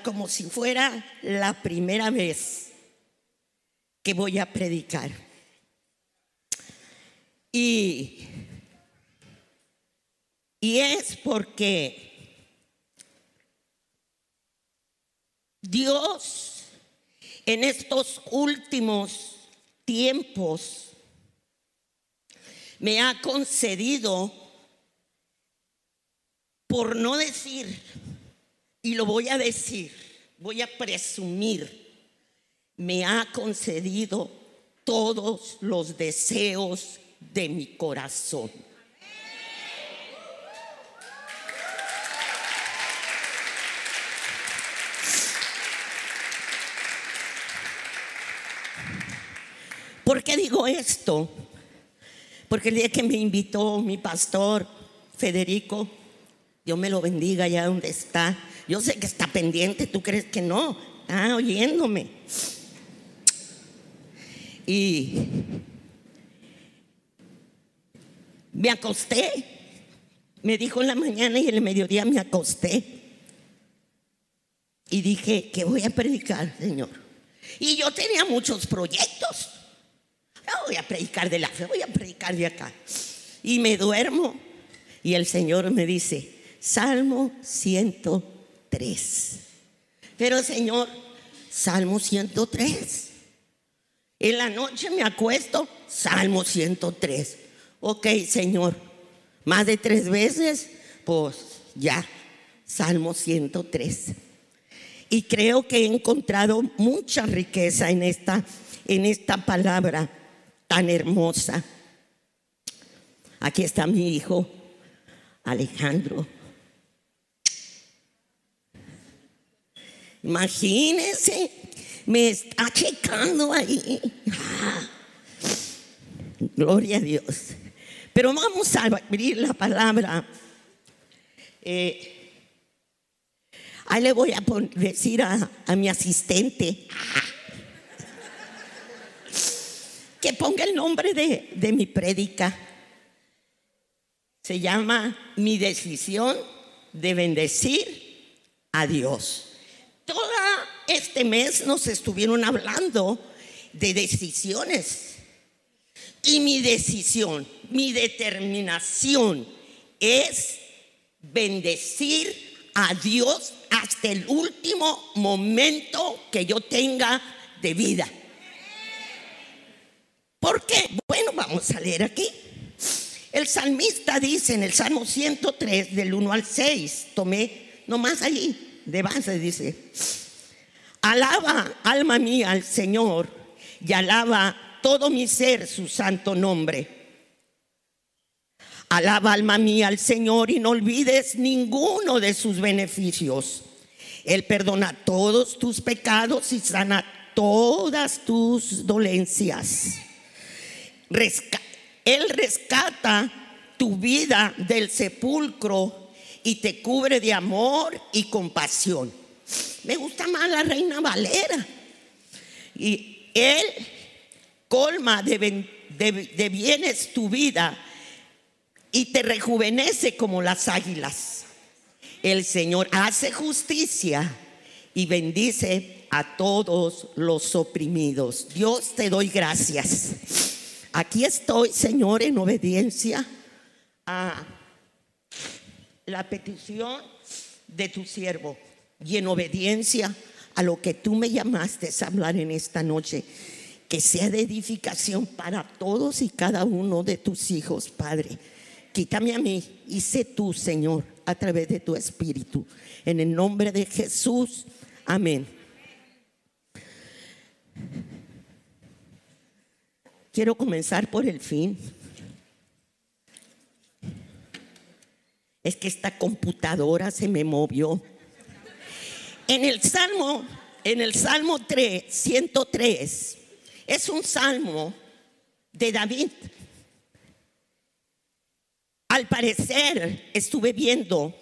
como si fuera la primera vez que voy a predicar. Y, y es porque Dios en estos últimos tiempos me ha concedido, por no decir, y lo voy a decir, voy a presumir, me ha concedido todos los deseos de mi corazón. ¿Por qué digo esto? Porque el día que me invitó mi pastor Federico, Dios me lo bendiga allá donde está. Yo sé que está pendiente, tú crees que no, está oyéndome. Y me acosté. Me dijo en la mañana y en el mediodía me acosté. Y dije, que voy a predicar, Señor? Y yo tenía muchos proyectos. No voy a predicar de la fe, voy a predicar de acá. Y me duermo y el Señor me dice, Salmo 103. Pero Señor, Salmo 103. En la noche me acuesto, Salmo 103. Ok, Señor, más de tres veces, pues ya, Salmo 103. Y creo que he encontrado mucha riqueza en esta, en esta palabra tan hermosa. Aquí está mi hijo Alejandro. Imagínense, me está checando ahí. Ah, gloria a Dios. Pero vamos a abrir la palabra. Eh, ahí le voy a decir a, a mi asistente que ponga el nombre de, de mi prédica. Se llama Mi decisión de bendecir a Dios. Todo este mes nos estuvieron hablando de decisiones. Y mi decisión, mi determinación es bendecir a Dios hasta el último momento que yo tenga de vida. ¿Por qué? Bueno, vamos a leer aquí. El salmista dice en el Salmo 103 del 1 al 6, tomé nomás allí de base, dice, alaba alma mía al Señor y alaba todo mi ser su santo nombre. Alaba alma mía al Señor y no olvides ninguno de sus beneficios. Él perdona todos tus pecados y sana todas tus dolencias. Él rescata tu vida del sepulcro y te cubre de amor y compasión. Me gusta más la reina Valera. Y Él colma de, bienes tu vida y te rejuvenece como las águilas. El Señor hace justicia y bendice a todos los oprimidos. Dios te doy gracias. Aquí estoy, Señor, en obediencia a la petición de tu siervo y en obediencia a lo que tú me llamaste a hablar en esta noche. Que sea de edificación para todos y cada uno de tus hijos, Padre. Quítame a mí y sé tú, Señor, a través de tu Espíritu. En el nombre de Jesús. Amén. Quiero comenzar por el fin. Es que esta computadora se me movió. En el Salmo, en el Salmo 3, 103, es un salmo de David. Al parecer, estuve viendo,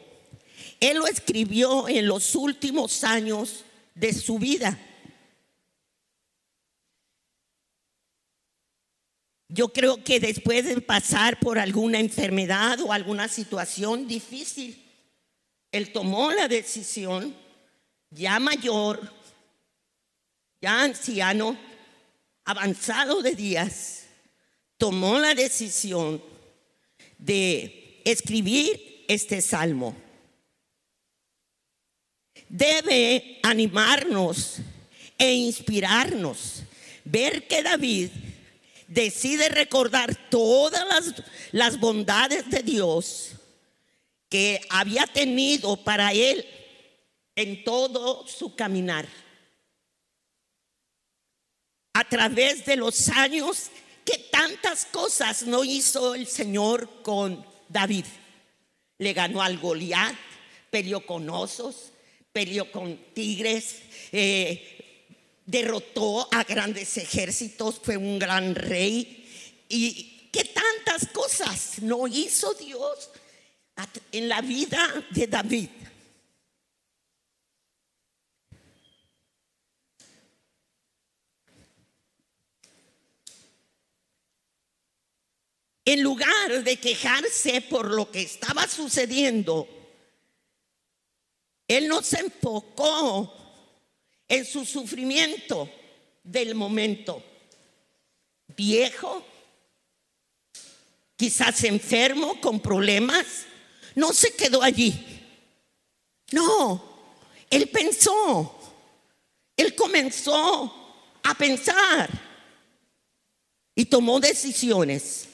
él lo escribió en los últimos años de su vida. Yo creo que después de pasar por alguna enfermedad o alguna situación difícil, él tomó la decisión ya mayor, ya anciano, avanzado de días, tomó la decisión de escribir este salmo. Debe animarnos e inspirarnos ver que David decide recordar todas las, bondades de Dios que había tenido para él en todo su caminar. A través de los años, que tantas cosas no hizo el Señor con David. Le ganó al Goliat, peleó con osos, peleó con tigres, eh, derrotó a grandes ejércitos, fue un gran rey. Y qué tantas cosas no hizo Dios en la vida de David. En lugar de quejarse por lo que estaba sucediendo, él no se enfocó en su sufrimiento del momento. Viejo, quizás enfermo, con problemas, no se quedó allí. No, él pensó, él comenzó a pensar y tomó decisiones.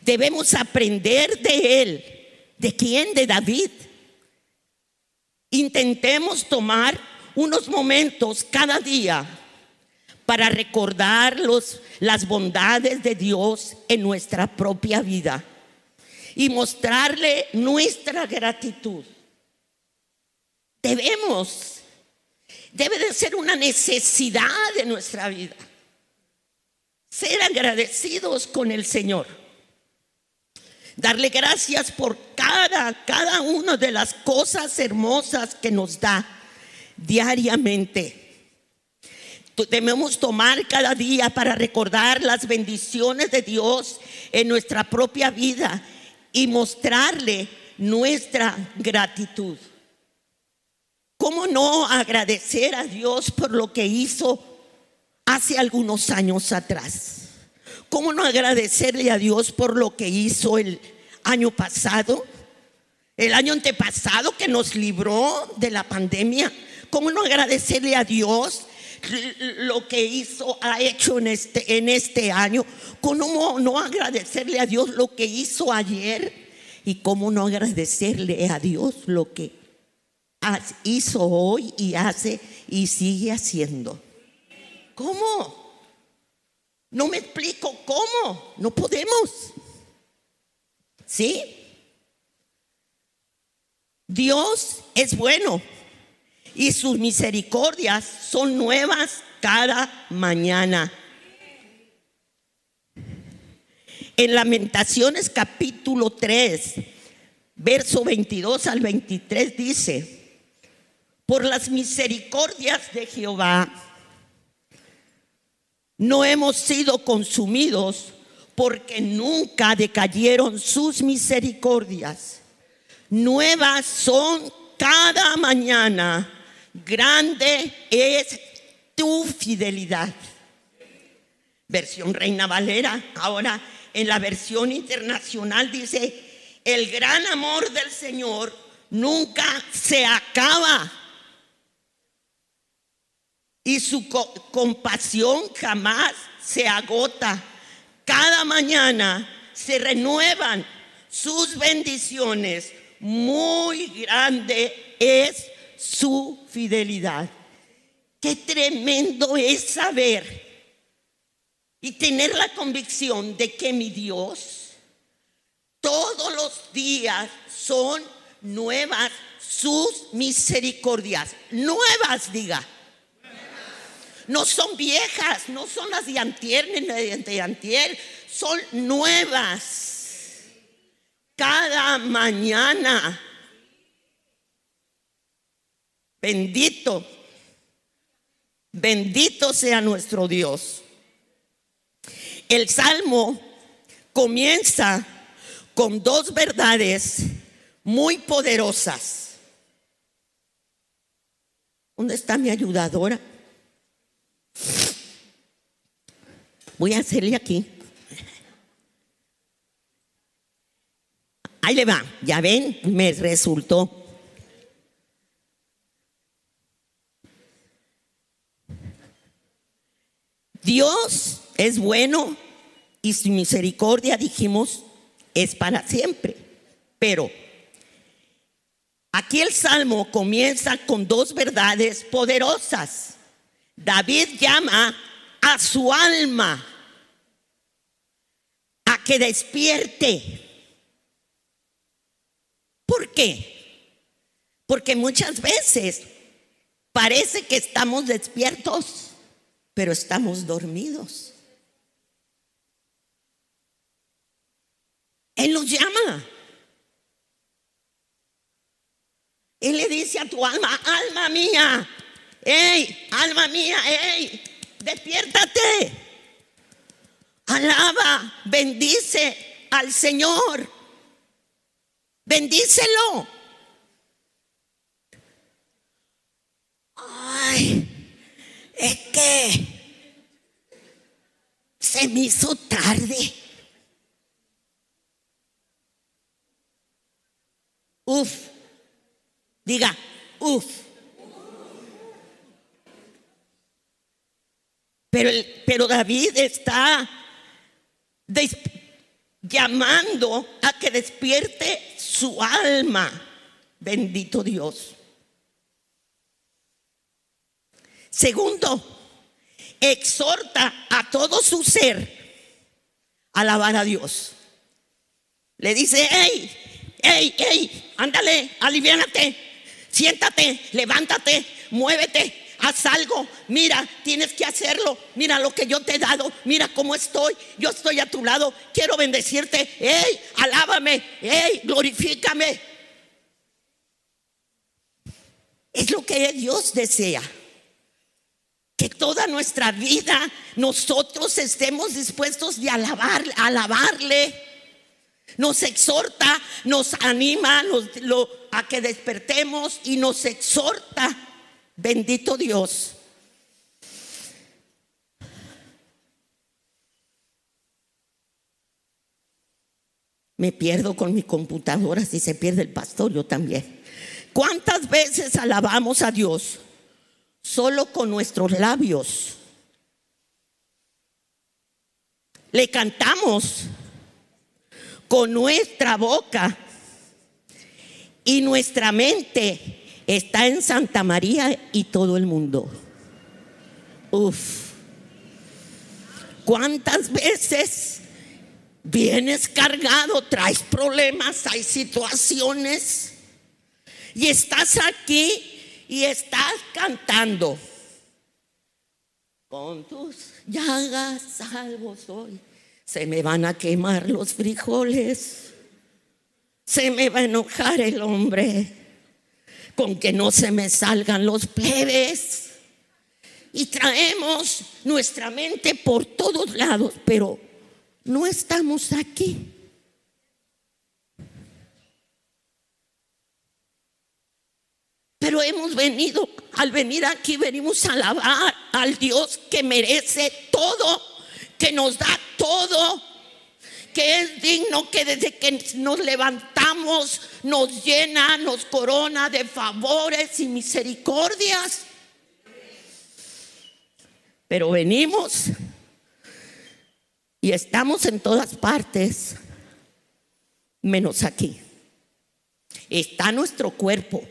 Debemos aprender de él. ¿De quién? De David. Intentemos tomar unos momentos cada día para recordar las bondades de Dios en nuestra propia vida y mostrarle nuestra gratitud. Debemos, debe de ser una necesidad de nuestra vida, ser agradecidos con el Señor. Darle gracias por cada, cada una de las cosas hermosas que nos da diariamente. Debemos tomar cada día para recordar las bendiciones de Dios en nuestra propia vida y mostrarle nuestra gratitud. ¿Cómo no agradecer a Dios por lo que hizo hace algunos años atrás? ¿Cómo no agradecerle a Dios por lo que hizo el año pasado? El año antepasado que nos libró de la pandemia. ¿Cómo no agradecerle a Dios lo que hizo, ha hecho en este, en este año. ¿Cómo no agradecerle a Dios lo que hizo ayer? ¿Y cómo no agradecerle a Dios lo que hizo hoy y hace y sigue haciendo? ¿Cómo? No me explico cómo. No podemos. ¿Sí? Dios es bueno y sus misericordias son nuevas cada mañana. En Lamentaciones capítulo 3, verso 22 al 23 dice, por las misericordias de Jehová no hemos sido consumidos porque nunca decayeron sus misericordias. Nuevas son cada mañana grande es tu fidelidad. Versión Reina Valera. Ahora en la versión internacional dice, el gran amor del Señor nunca se acaba. Y su compasión jamás se agota. Cada mañana se renuevan sus bendiciones. Muy grande es su fidelidad. Qué tremendo es saber y tener la convicción de que mi Dios todos los días son nuevas sus misericordias. Nuevas, diga. No son viejas, no son las de antier ni de antier, son nuevas. Cada mañana Bendito, bendito sea nuestro Dios. El salmo comienza con dos verdades muy poderosas. ¿Dónde está mi ayudadora? Voy a hacerle aquí. Ahí le va, ya ven, me resultó. Dios es bueno y su misericordia, dijimos, es para siempre. Pero aquí el salmo comienza con dos verdades poderosas. David llama a su alma a que despierte. ¿Por qué? Porque muchas veces parece que estamos despiertos, pero estamos dormidos. Él nos llama. Él le dice a tu alma, alma mía, hey, alma mía, hey, despiértate. Alaba, bendice al Señor. Bendícelo. Ay, es que se me hizo tarde. Uf. Diga, uf. Pero, pero David está llamando a que despierte su alma. Bendito Dios. Segundo, exhorta a todo su ser a alabar a Dios. Le dice, hey, hey, hey, ándale, aliviánate, siéntate, levántate, muévete, haz algo, mira, tienes que hacerlo, mira lo que yo te he dado, mira cómo estoy, yo estoy a tu lado, quiero bendecirte, hey, alábame, hey, glorifícame. Es lo que Dios desea. Que toda nuestra vida nosotros estemos dispuestos de alabar, alabarle nos exhorta, nos anima a que despertemos y nos exhorta. Bendito Dios. Me pierdo con mi computadora si se pierde el pastor, yo también. ¿Cuántas veces alabamos a Dios solo con nuestros labios? Le cantamos con nuestra boca y nuestra mente está en Santa María y todo el mundo. Uf. ¿Cuántas veces vienes cargado, traes problemas, hay situaciones y estás aquí y estás cantando? Con tus llagas salvo soy se me van a quemar los frijoles, se me va a enojar el hombre, con que no se me salgan los plebes. Y traemos nuestra mente por todos lados, pero no estamos aquí. Pero hemos venido, al venir aquí, venimos a alabar al Dios que merece todo que nos da todo, que es digno, que desde que nos levantamos nos llena, nos corona de favores y misericordias. Pero venimos y estamos en todas partes, menos aquí. Está nuestro cuerpo,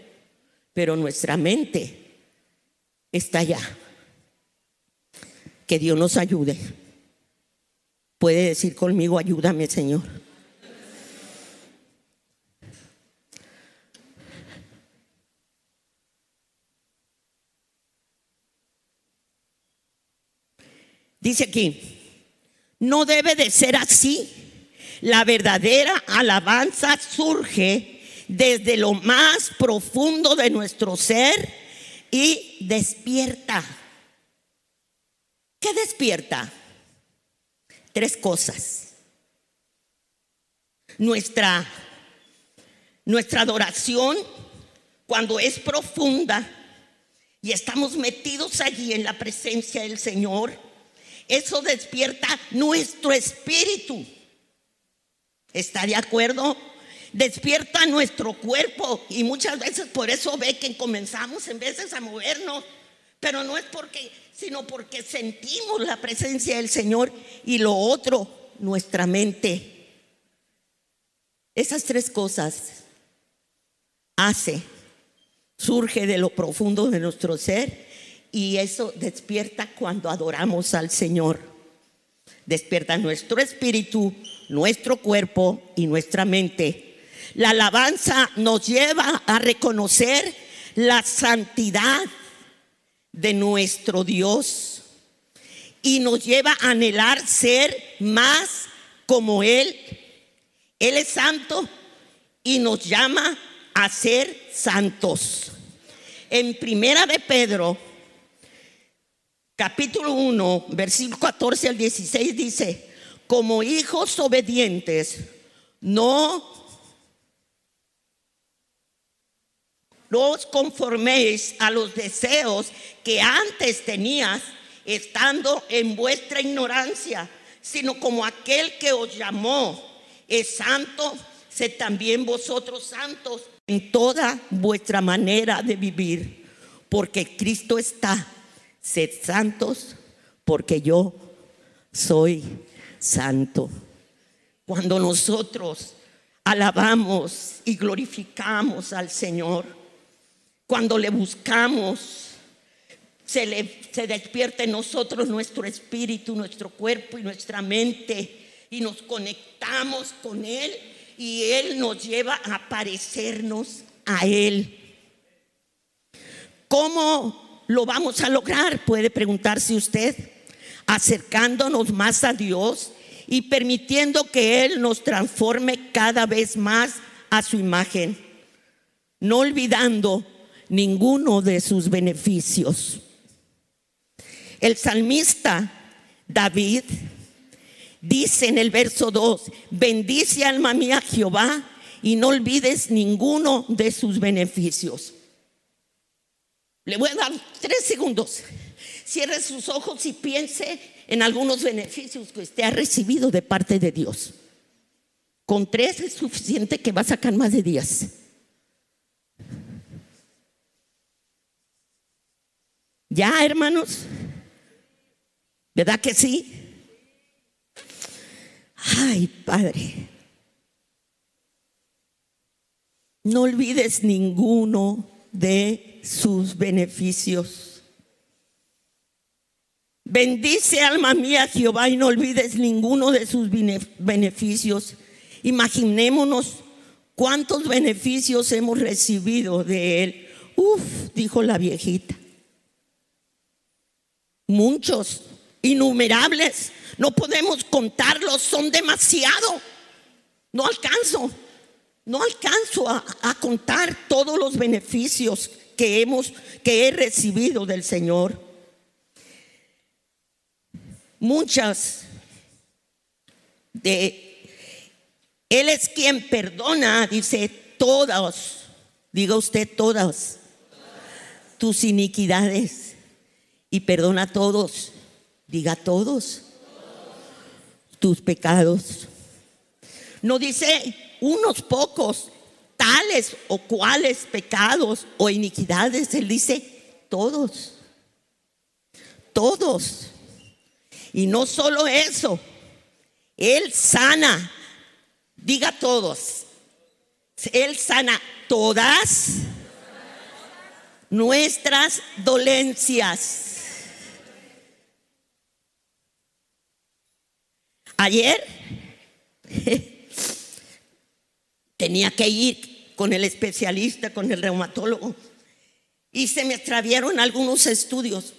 pero nuestra mente está allá. Que Dios nos ayude. Puede decir conmigo, ayúdame Señor. Dice aquí, no debe de ser así. La verdadera alabanza surge desde lo más profundo de nuestro ser y despierta. ¿Qué despierta? tres cosas. Nuestra, nuestra adoración, cuando es profunda, y estamos metidos allí en la presencia del Señor, eso despierta nuestro espíritu. ¿Está de acuerdo? Despierta nuestro cuerpo y muchas veces por eso ve que comenzamos en veces a movernos, pero no es porque, sino porque sentimos la presencia del Señor y lo otro, nuestra mente. Esas tres cosas hace surge de lo profundo de nuestro ser y eso despierta cuando adoramos al Señor. Despierta nuestro espíritu, nuestro cuerpo y nuestra mente. La alabanza nos lleva a reconocer la santidad de nuestro Dios y nos lleva a anhelar ser más como Él. Él es santo y nos llama a ser santos. En primera de Pedro, capítulo 1, versículo 14 al 16 dice, como hijos obedientes, no os conforméis a los deseos que antes tenías estando en vuestra ignorancia, sino como aquel que os llamó es santo, sé también vosotros santos en toda vuestra manera de vivir, porque Cristo está. Sed santos, porque yo soy santo. Cuando nosotros alabamos y glorificamos al Señor, cuando le buscamos, se, le, se despierta en nosotros nuestro espíritu, nuestro cuerpo y nuestra mente y nos conectamos con Él y Él nos lleva a parecernos a Él. ¿Cómo lo vamos a lograr? Puede preguntarse usted. Acercándonos más a Dios y permitiendo que Él nos transforme cada vez más a su imagen, no olvidando ninguno de sus beneficios. El salmista David Dice en el verso 2, bendice alma mía Jehová y no olvides ninguno de sus beneficios. Le voy a dar tres segundos. Cierre sus ojos y piense en algunos beneficios que usted ha recibido de parte de Dios. Con tres es suficiente que va a sacar más de días. ¿Ya, hermanos? ¿Verdad que sí? Ay, Padre, no olvides ninguno de sus beneficios. Bendice alma mía Jehová y no olvides ninguno de sus beneficios. Imaginémonos cuántos beneficios hemos recibido de él. Uf, dijo la viejita. Muchos, innumerables. No podemos contarlos, son demasiado. No alcanzo, no alcanzo a, contar todos los beneficios que hemos, que he recibido del Señor. Muchas de Él es quien perdona, dice todas, diga usted todas tus iniquidades y perdona a todos, diga todos tus pecados. No dice unos pocos, tales o cuales pecados o iniquidades. Él dice todos. Todos. Y no solo eso, Él sana. Diga todos. Él sana todas nuestras dolencias. Ayer tenía que ir con el especialista, con el reumatólogo, y se me extraviaron algunos estudios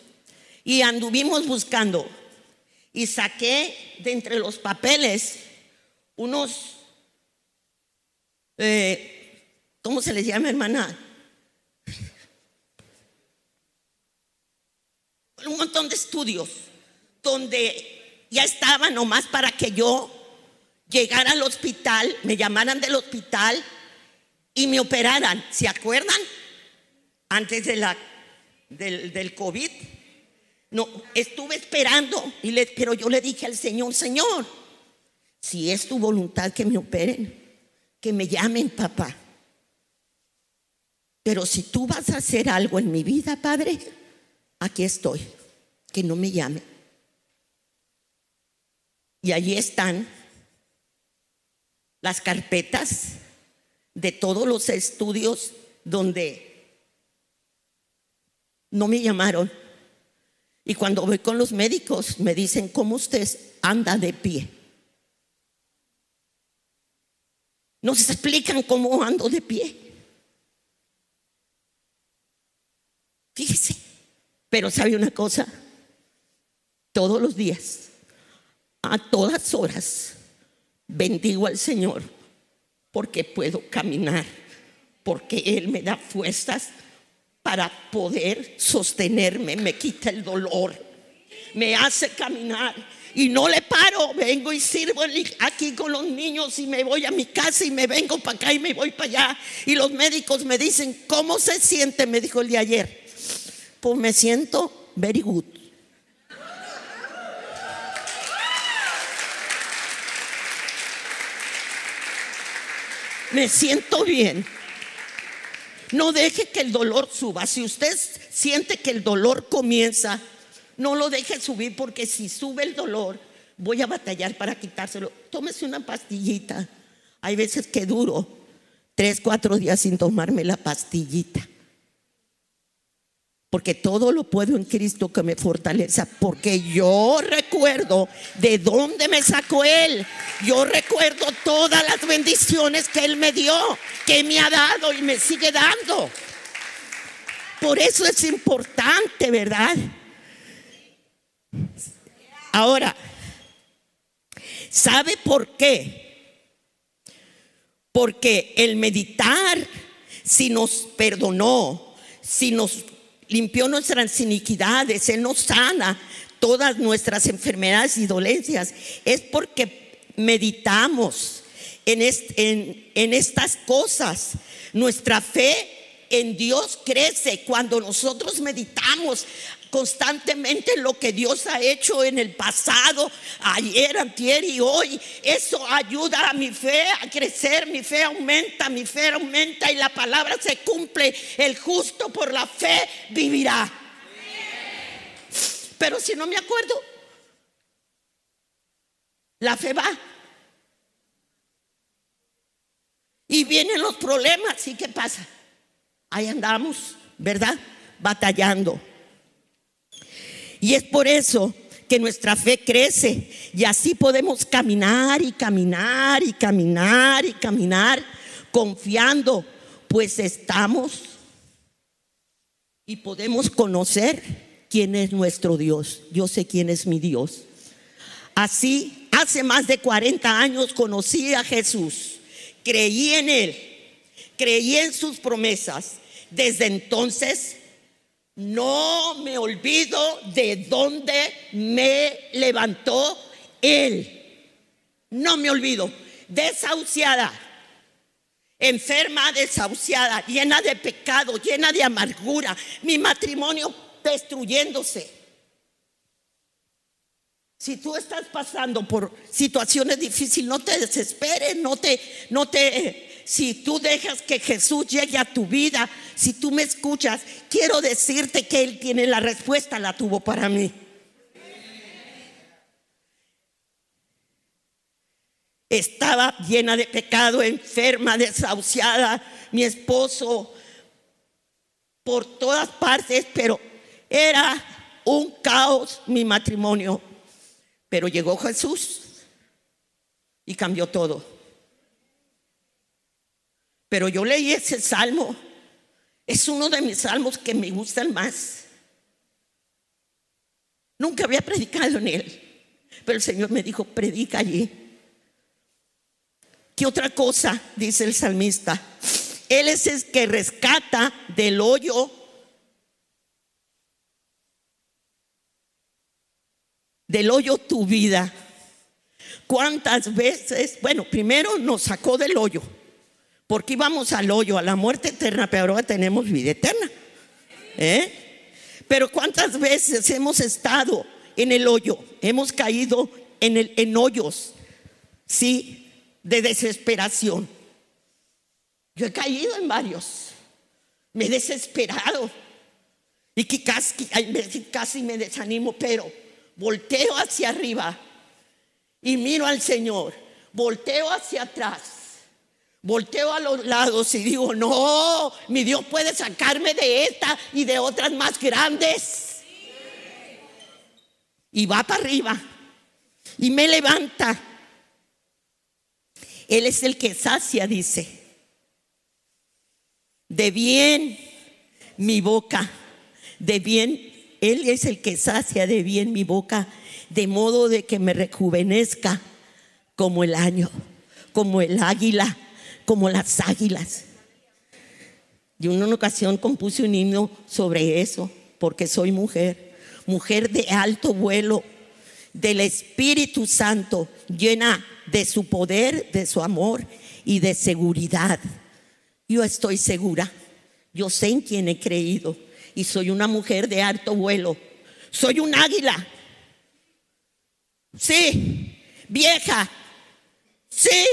y anduvimos buscando y saqué de entre los papeles unos, eh, ¿cómo se les llama, hermana? Un montón de estudios donde ya estaba nomás para que yo llegara al hospital, me llamaran del hospital y me operaran. ¿Se acuerdan? Antes de la del, COVID. No, estuve esperando, y le, pero yo le dije al Señor, Señor, si es tu voluntad que me operen, que me llamen papá. Pero si tú vas a hacer algo en mi vida, Padre, aquí estoy, que no me llame. Y allí están las carpetas de todos los estudios donde no me llamaron. Y cuando voy con los médicos me dicen, ¿cómo usted anda de pie? Nos explican cómo ando de pie. Fíjese, pero sabe una cosa, todos los días, a todas horas, bendigo al Señor porque puedo caminar, porque Él me da fuerzas para poder sostenerme, me quita el dolor, me hace caminar y no le paro, vengo y sirvo aquí con los niños y me voy a mi casa y me vengo para acá y me voy para allá. Y los médicos me dicen, ¿cómo se siente? Me dijo el de ayer. Pues me siento very good. Me siento bien. No deje que el dolor suba. Si usted siente que el dolor comienza, no lo deje subir porque si sube el dolor, voy a batallar para quitárselo. Tómese una pastillita. Hay veces que duro tres, cuatro días sin tomarme la pastillita. Porque todo lo puedo en Cristo que me fortaleza. Porque yo recuerdo de dónde me sacó Él. Yo recuerdo todas las bendiciones que Él me dio, que me ha dado y me sigue dando. Por eso es importante, ¿verdad? Ahora, ¿sabe por qué? Porque el meditar, si nos perdonó, si nos limpió nuestras iniquidades, Él nos sana todas nuestras enfermedades y dolencias. Es porque meditamos en, estas cosas. Nuestra fe en Dios crece cuando nosotros meditamos constantemente lo que Dios ha hecho en el pasado, ayer, antier y hoy. Eso ayuda a mi fe a crecer, mi fe aumenta, mi fe aumenta y la palabra se cumple. El justo por la fe vivirá. Pero si no me acuerdo, la fe va. Y vienen los problemas, ¿y qué pasa? Ahí andamos, ¿verdad? Batallando. Y es por eso que nuestra fe crece y así podemos caminar y caminar y caminar y caminar confiando, pues estamos y podemos conocer quién es nuestro Dios. Yo sé quién es mi Dios. Así, hace más de 40 años conocí a Jesús, creí en Él, creí en sus promesas. Desde entonces no me olvido de dónde me levantó Él. No me olvido. Desahuciada, enferma, desahuciada, llena de pecado, llena de amargura, mi matrimonio destruyéndose. Si tú estás pasando por situaciones difíciles, no te desesperes, no te, no te, si tú dejas que Jesús llegue a tu vida, si tú me escuchas, quiero decirte que Él tiene la respuesta, la tuvo para mí. Estaba llena de pecado, enferma, desahuciada, mi esposo por todas partes, pero era un caos mi matrimonio. Pero llegó Jesús y cambió todo. Pero yo leí ese salmo. Es uno de mis salmos que me gustan más. Nunca había predicado en él. Pero el Señor me dijo, predica allí. ¿Qué otra cosa? Dice el salmista. Él es el que rescata del hoyo del hoyo tu vida. ¿Cuántas veces? Bueno, primero nos sacó del hoyo porque íbamos al hoyo, a la muerte eterna, pero ahora tenemos vida eterna. ¿Eh? Pero cuántas veces hemos estado en el hoyo, hemos caído en, el, en hoyos, sí, de desesperación. Yo he caído en varios, me he desesperado y que casi, casi me desanimo, pero volteo hacia arriba y miro al Señor, volteo hacia atrás, volteo a los lados y digo, no, mi Dios puede sacarme de esta y de otras más grandes. Y va para arriba y me levanta. Él es el que sacia, dice. De bien mi boca, de bien él es el que sacia de bien mi boca, de modo de que me rejuvenezca como el año, como el águila, como las águilas. Y en una ocasión compuse un himno sobre eso, porque soy mujer, mujer de alto vuelo, del Espíritu Santo, llena de su poder, de su amor y de seguridad. Yo estoy segura, yo sé en quién he creído y soy una mujer de alto vuelo. Soy un águila. Sí, vieja. Sí,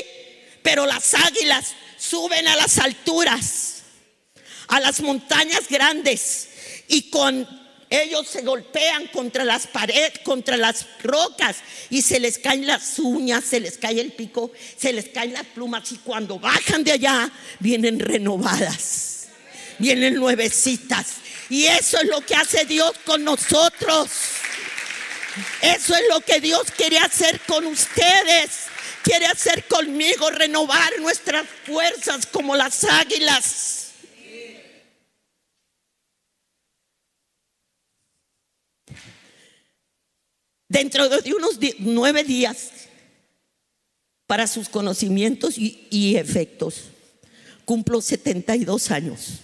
pero las águilas suben a las alturas, a las montañas grandes y con ellos se golpean contra las paredes, contra las rocas y se les caen las uñas, se les cae el pico, se les caen las plumas y cuando bajan de allá vienen renovadas, vienen nuevecitas y eso es lo que hace Dios con nosotros. Eso es lo que Dios quiere hacer con ustedes. Quiere hacer conmigo, renovar nuestras fuerzas como las águilas. Dentro de unos nueve días, para sus conocimientos y, y efectos, cumplo 72 años.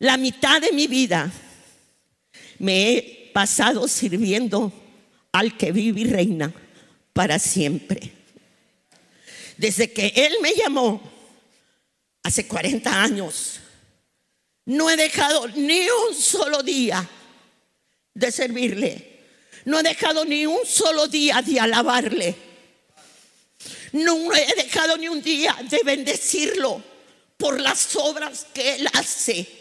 La mitad de mi vida me he pasado sirviendo al que vive y reina para siempre. Desde que Él me llamó hace 40 años, no he dejado ni un solo día de servirle. No he dejado ni un solo día de alabarle. No he dejado ni un día de bendecirlo por las obras que Él hace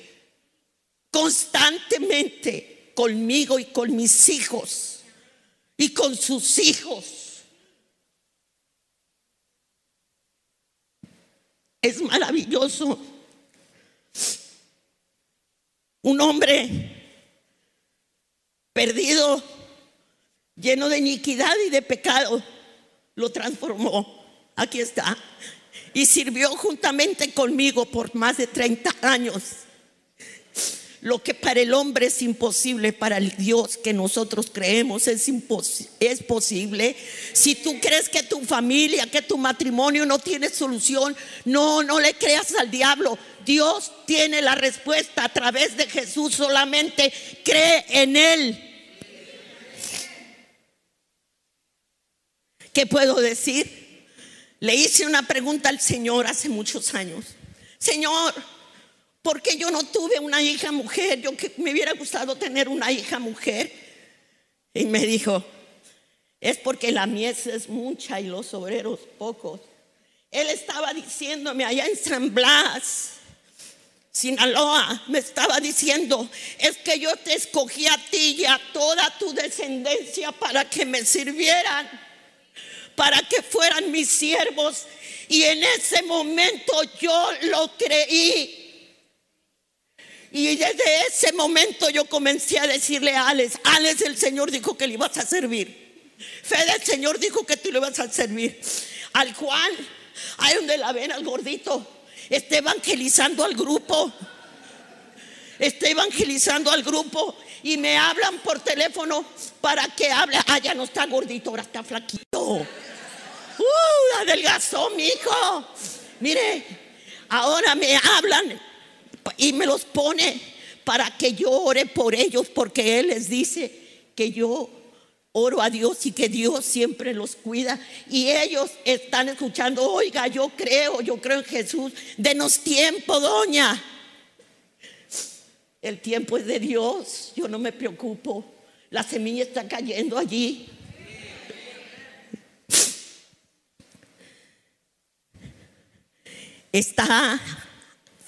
constantemente conmigo y con mis hijos y con sus hijos. Es maravilloso. Un hombre perdido, lleno de iniquidad y de pecado, lo transformó. Aquí está. Y sirvió juntamente conmigo por más de 30 años. Lo que para el hombre es imposible, para el Dios que nosotros creemos es, es posible. Si tú crees que tu familia, que tu matrimonio no tiene solución, no, no le creas al diablo. Dios tiene la respuesta a través de Jesús, solamente cree en Él. ¿Qué puedo decir? Le hice una pregunta al Señor hace muchos años. Señor, porque yo no tuve una hija mujer, yo que me hubiera gustado tener una hija mujer. Y me dijo, es porque la mies es mucha y los obreros pocos. Él estaba diciéndome allá en San Blas, Sinaloa, me estaba diciendo, es que yo te escogí a ti y a toda tu descendencia para que me sirvieran, para que fueran mis siervos. Y en ese momento yo lo creí y desde ese momento yo comencé a decirle a Alex, Alex el Señor dijo que le ibas a servir. Fede el Señor dijo que tú le vas a servir. Al cual, ahí donde la ven al gordito, está evangelizando al grupo. Está evangelizando al grupo y me hablan por teléfono para que hable. Ah, ya no está gordito, ahora está flaquito. Uh, adelgazó, mi hijo. Mire, ahora me hablan y me los pone para que yo ore por ellos, porque Él les dice que yo oro a Dios y que Dios siempre los cuida. Y ellos están escuchando, oiga, yo creo, yo creo en Jesús. Denos tiempo, doña. El tiempo es de Dios, yo no me preocupo. La semilla está cayendo allí. Está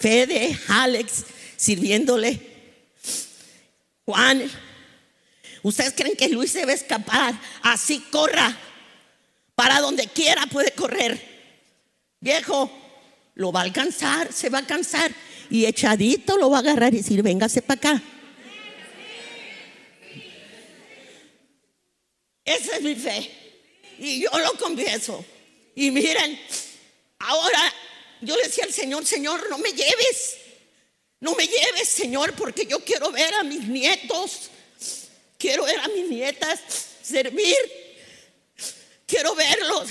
Fede, Alex, sirviéndole. Juan, ¿ustedes creen que Luis se va a escapar? Así corra. Para donde quiera puede correr. Viejo, lo va a alcanzar, se va a alcanzar. Y echadito lo va a agarrar y decir, véngase para acá. Esa es mi fe. Y yo lo confieso. Y miren, ahora yo le decía al Señor, Señor, no me lleves. No me lleves, Señor, porque yo quiero ver a mis nietos. Quiero ver a mis nietas servir. Quiero verlos.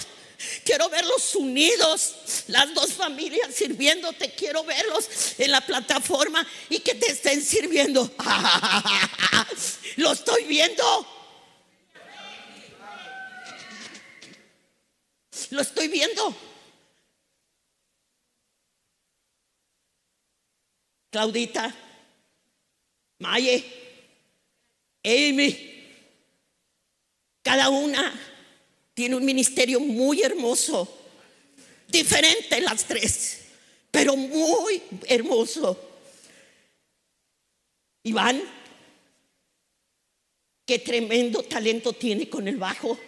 Quiero verlos unidos, las dos familias sirviéndote. Quiero verlos en la plataforma y que te estén sirviendo. Lo estoy viendo. Lo estoy viendo. Claudita, Maye, Amy, cada una tiene un ministerio muy hermoso, diferente las tres, pero muy hermoso. Iván, qué tremendo talento tiene con el bajo,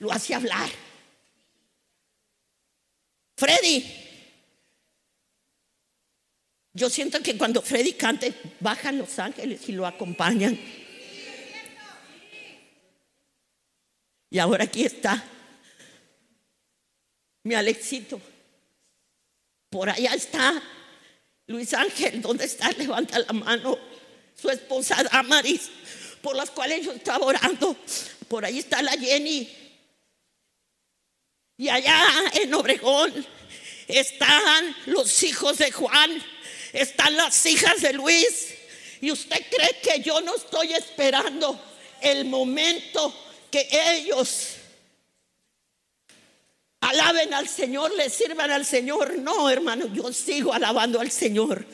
lo hace hablar. Freddy, yo siento que cuando Freddy cante, bajan los ángeles y lo acompañan. Y ahora aquí está mi Alexito. Por allá está Luis Ángel. ¿Dónde está? Levanta la mano. Su esposa Damaris, por las cuales yo estaba orando. Por ahí está la Jenny. Y allá en Obregón están los hijos de Juan están las hijas de Luis. ¿Y usted cree que yo no estoy esperando el momento que ellos alaben al Señor, le sirvan al Señor? No, hermano, yo sigo alabando al Señor.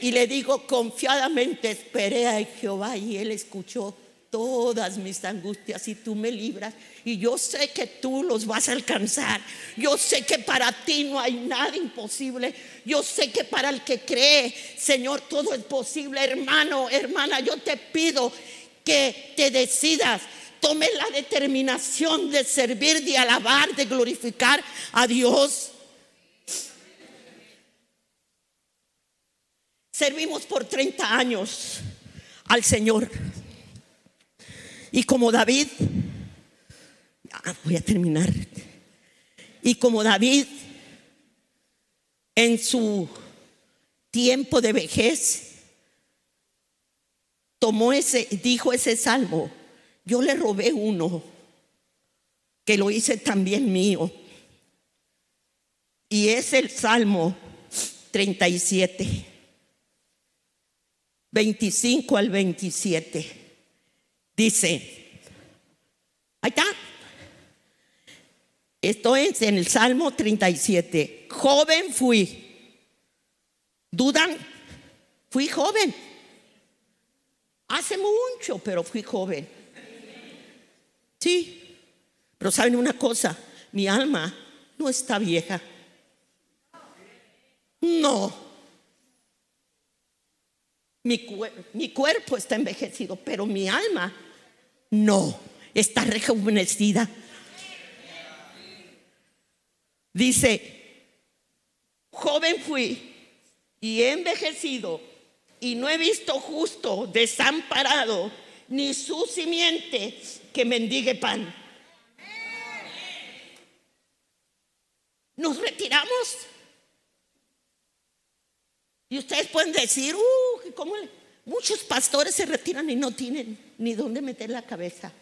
Y le digo confiadamente, esperé a Jehová y él escuchó todas mis angustias y tú me libras. Y yo sé que tú los vas a alcanzar. Yo sé que para ti no hay nada imposible. Yo sé que para el que cree, Señor, todo es posible. Hermano, hermana, yo te pido que te decidas. Tome la determinación de servir, de alabar, de glorificar a Dios. Servimos por 30 años al Señor. Y como David, voy a terminar. Y como David, en su tiempo de vejez, tomó ese, dijo ese salmo, yo le robé uno, que lo hice también mío. Y es el Salmo 37, 25 al 27. Dice, ahí está. Esto es en el Salmo 37. Joven fui. ¿Dudan? Fui joven. Hace mucho, pero fui joven. Sí. Pero saben una cosa, mi alma no está vieja. No. Mi, mi, cuerpo está envejecido, pero mi alma no, está rejuvenecida. Dice, joven fui y he envejecido y no he visto justo desamparado ni su simiente que mendigue pan. Nos retiramos. Y ustedes pueden decir, uh, ¿cómo? Muchos pastores se retiran y no tienen ni dónde meter la cabeza.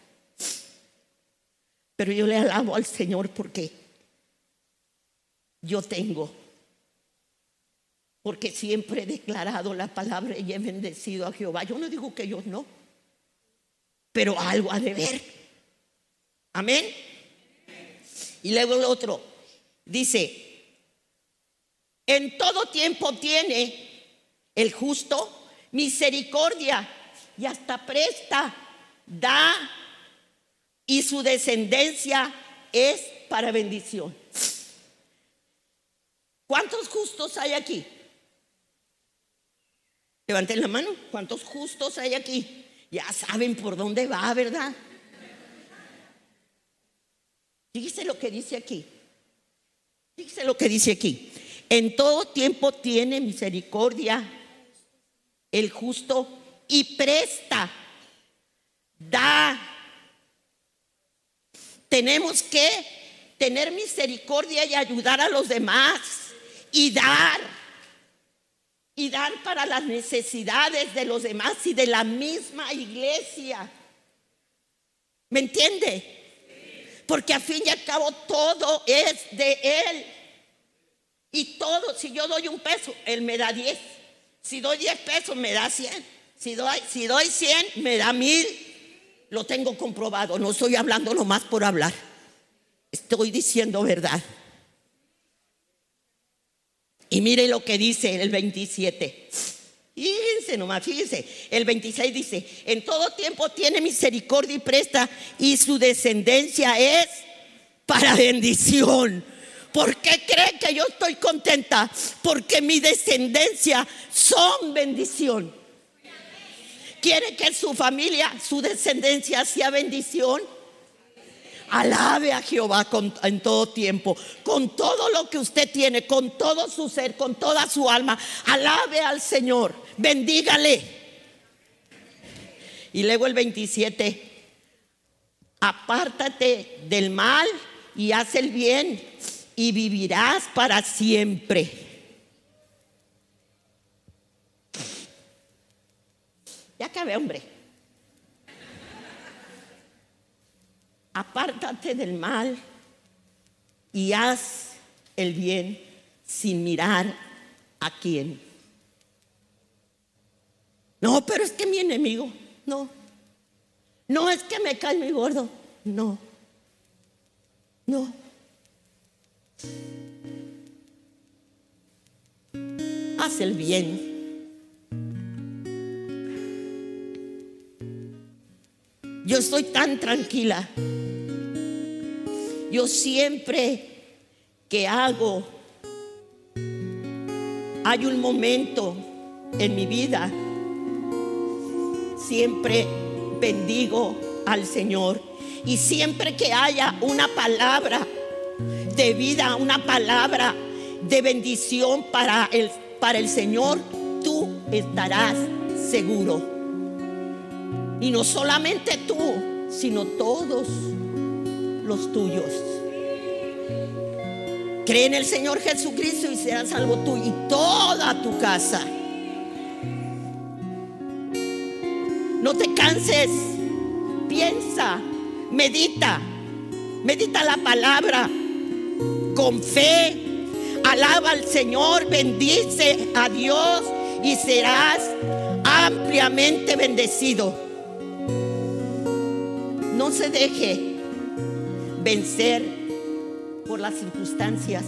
Pero yo le alabo al Señor porque yo tengo. Porque siempre he declarado la palabra y he bendecido a Jehová. Yo no digo que yo no, pero algo ha de ver. Amén. Y luego el otro dice, en todo tiempo tiene el justo misericordia y hasta presta, da y su descendencia es para bendición. ¿Cuántos justos hay aquí? Levanten la mano. ¿Cuántos justos hay aquí? Ya saben por dónde va, ¿verdad? Fíjese lo que dice aquí. Fíjese lo que dice aquí. En todo tiempo tiene misericordia el justo y presta, da. Tenemos que tener misericordia y ayudar a los demás y dar. Y dar para las necesidades de los demás y de la misma iglesia. ¿Me entiende? Porque a fin y al cabo todo es de Él. Y todo, si yo doy un peso, Él me da diez. Si doy diez pesos, me da cien. Si doy, si doy cien, me da mil. Lo tengo comprobado. No estoy hablando nomás por hablar. Estoy diciendo verdad. Y mire lo que dice el 27. Fíjense nomás, fíjense. El 26 dice, en todo tiempo tiene misericordia y presta y su descendencia es para bendición. ¿Por qué cree que yo estoy contenta? Porque mi descendencia son bendición. ¿Quiere que su familia, su descendencia sea bendición? Alabe a Jehová en todo tiempo, con todo lo que usted tiene, con todo su ser, con toda su alma. Alabe al Señor, bendígale. Y luego el 27, apártate del mal y haz el bien y vivirás para siempre. Ya acabé, hombre. apártate del mal y haz el bien sin mirar a quién. No, pero es que mi enemigo, no. No es que me cae mi gordo, no. No. Haz el bien. Yo estoy tan tranquila yo siempre que hago, hay un momento en mi vida, siempre bendigo al Señor. Y siempre que haya una palabra de vida, una palabra de bendición para el, para el Señor, tú estarás seguro. Y no solamente tú, sino todos los tuyos. Cree en el Señor Jesucristo y serás salvo tú y toda tu casa. No te canses. Piensa, medita, medita la palabra con fe. Alaba al Señor, bendice a Dios y serás ampliamente bendecido. No se deje vencer por las circunstancias.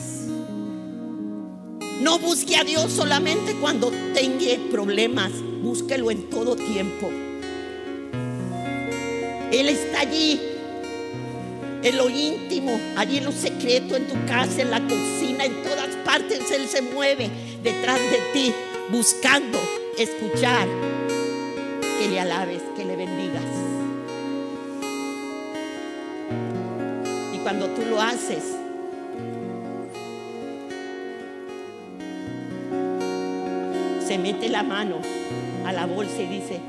No busque a Dios solamente cuando tenga problemas, búsquelo en todo tiempo. Él está allí, en lo íntimo, allí en lo secreto, en tu casa, en la cocina, en todas partes. Él se mueve detrás de ti, buscando escuchar que le alabes, que le bendigas. cuando tú lo haces, se mete la mano a la bolsa y dice,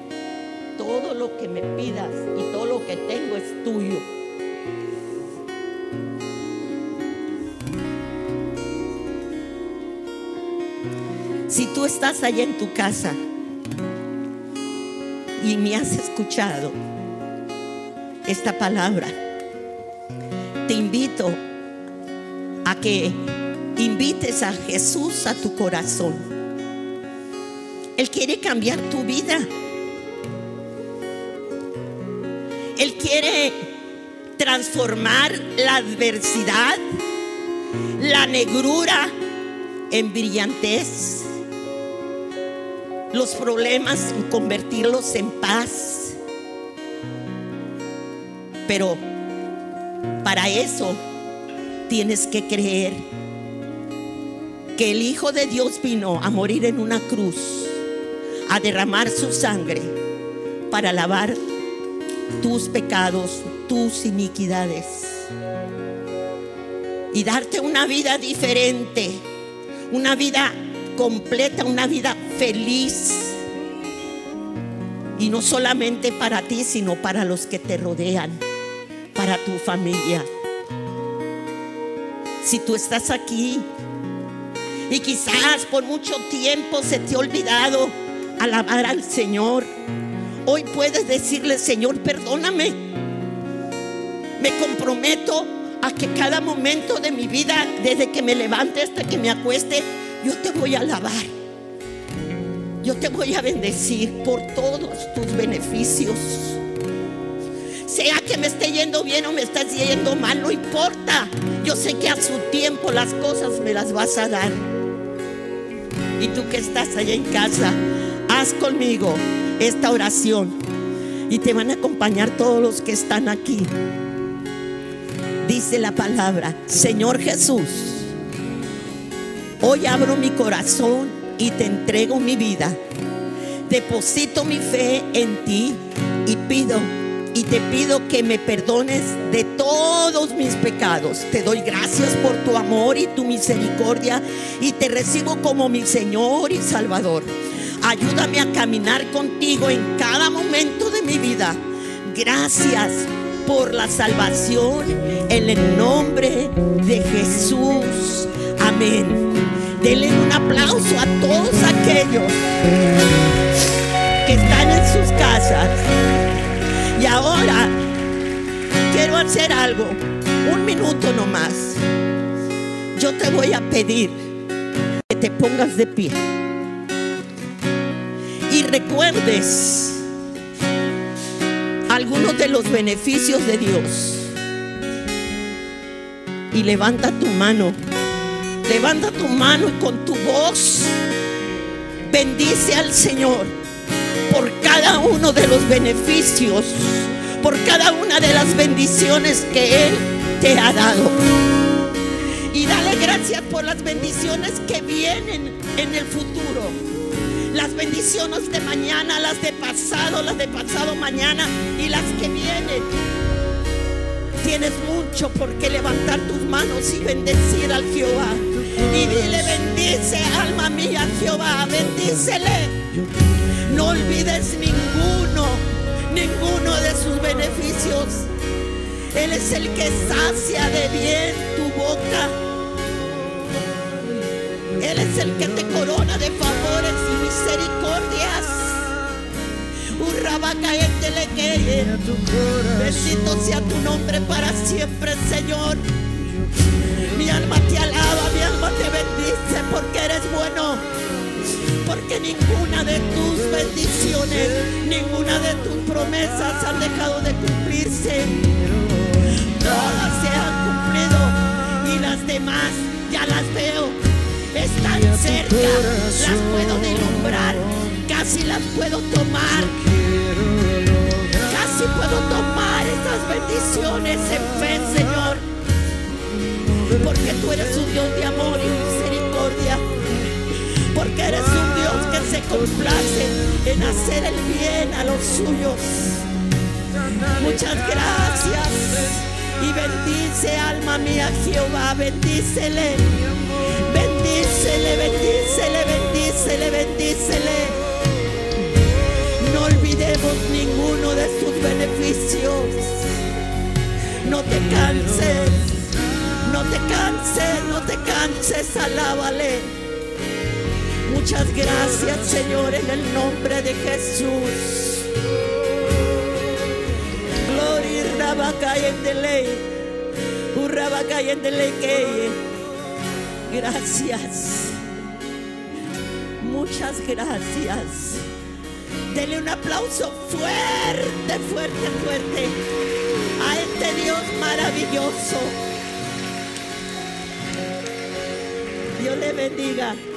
todo lo que me pidas y todo lo que tengo es tuyo. Si tú estás allá en tu casa y me has escuchado esta palabra, te invito a que invites a Jesús a tu corazón. Él quiere cambiar tu vida. Él quiere transformar la adversidad, la negrura en brillantez. Los problemas y convertirlos en paz. Pero para eso tienes que creer que el Hijo de Dios vino a morir en una cruz, a derramar su sangre para lavar tus pecados, tus iniquidades y darte una vida diferente, una vida completa, una vida feliz. Y no solamente para ti, sino para los que te rodean, para tu familia. Si tú estás aquí y quizás por mucho tiempo se te ha olvidado alabar al Señor, hoy puedes decirle, Señor, perdóname. Me comprometo a que cada momento de mi vida, desde que me levante hasta que me acueste, yo te voy a alabar. Yo te voy a bendecir por todos tus beneficios. Sea que me esté yendo bien o me estás yendo mal, no importa. Yo sé que a su tiempo las cosas me las vas a dar. Y tú que estás allá en casa, haz conmigo esta oración. Y te van a acompañar todos los que están aquí. Dice la palabra, Señor Jesús, hoy abro mi corazón y te entrego mi vida. Deposito mi fe en ti y pido y te pido que me perdones de todos mis pecados. Te doy gracias por tu amor y tu misericordia y te recibo como mi Señor y Salvador. Ayúdame a caminar contigo en cada momento de mi vida. Gracias por la salvación en el nombre de Jesús. Amén. Denle un aplauso a todos aquellos que están en sus casas. Y ahora quiero hacer algo, un minuto nomás. Yo te voy a pedir que te pongas de pie y recuerdes algunos de los beneficios de Dios. Y levanta tu mano, levanta tu mano y con tu voz bendice al Señor por cada uno de los beneficios, por cada una de las bendiciones que Él te ha dado. Y dale gracias por las bendiciones que vienen en el futuro. Las bendiciones de mañana, las de pasado, las de pasado mañana y las que vienen. Tienes mucho por qué levantar tus manos y bendecir al Jehová. Y dile, bendice alma mía Jehová, bendícele. No olvides ninguno, ninguno de sus beneficios. Él es el que sacia de bien tu boca. Él es el que te corona de favores y misericordias. Bendito sea tu nombre para siempre, Señor. Mi alma te alaba, mi alma te bendice porque eres bueno. Porque ninguna de tus bendiciones, ninguna de tus promesas han dejado de cumplirse. Todas se han cumplido y las demás ya las veo. Están cerca, las puedo deslumbrar, casi las puedo tomar. Tú eres un Dios de amor y misericordia. Porque eres un Dios que se complace en hacer el bien a los suyos. Muchas gracias. Y bendice alma mía Jehová, bendícele. Bendícele, bendícele, bendícele, bendícele. No olvidemos ninguno de sus beneficios. No te canses, no te canses, no te canses, alábale. Muchas gracias, Señor, en el nombre de Jesús. Gloria Gracias. Muchas gracias. Dele un aplauso fuerte, fuerte, fuerte a este Dios maravilloso. Dios le bendiga.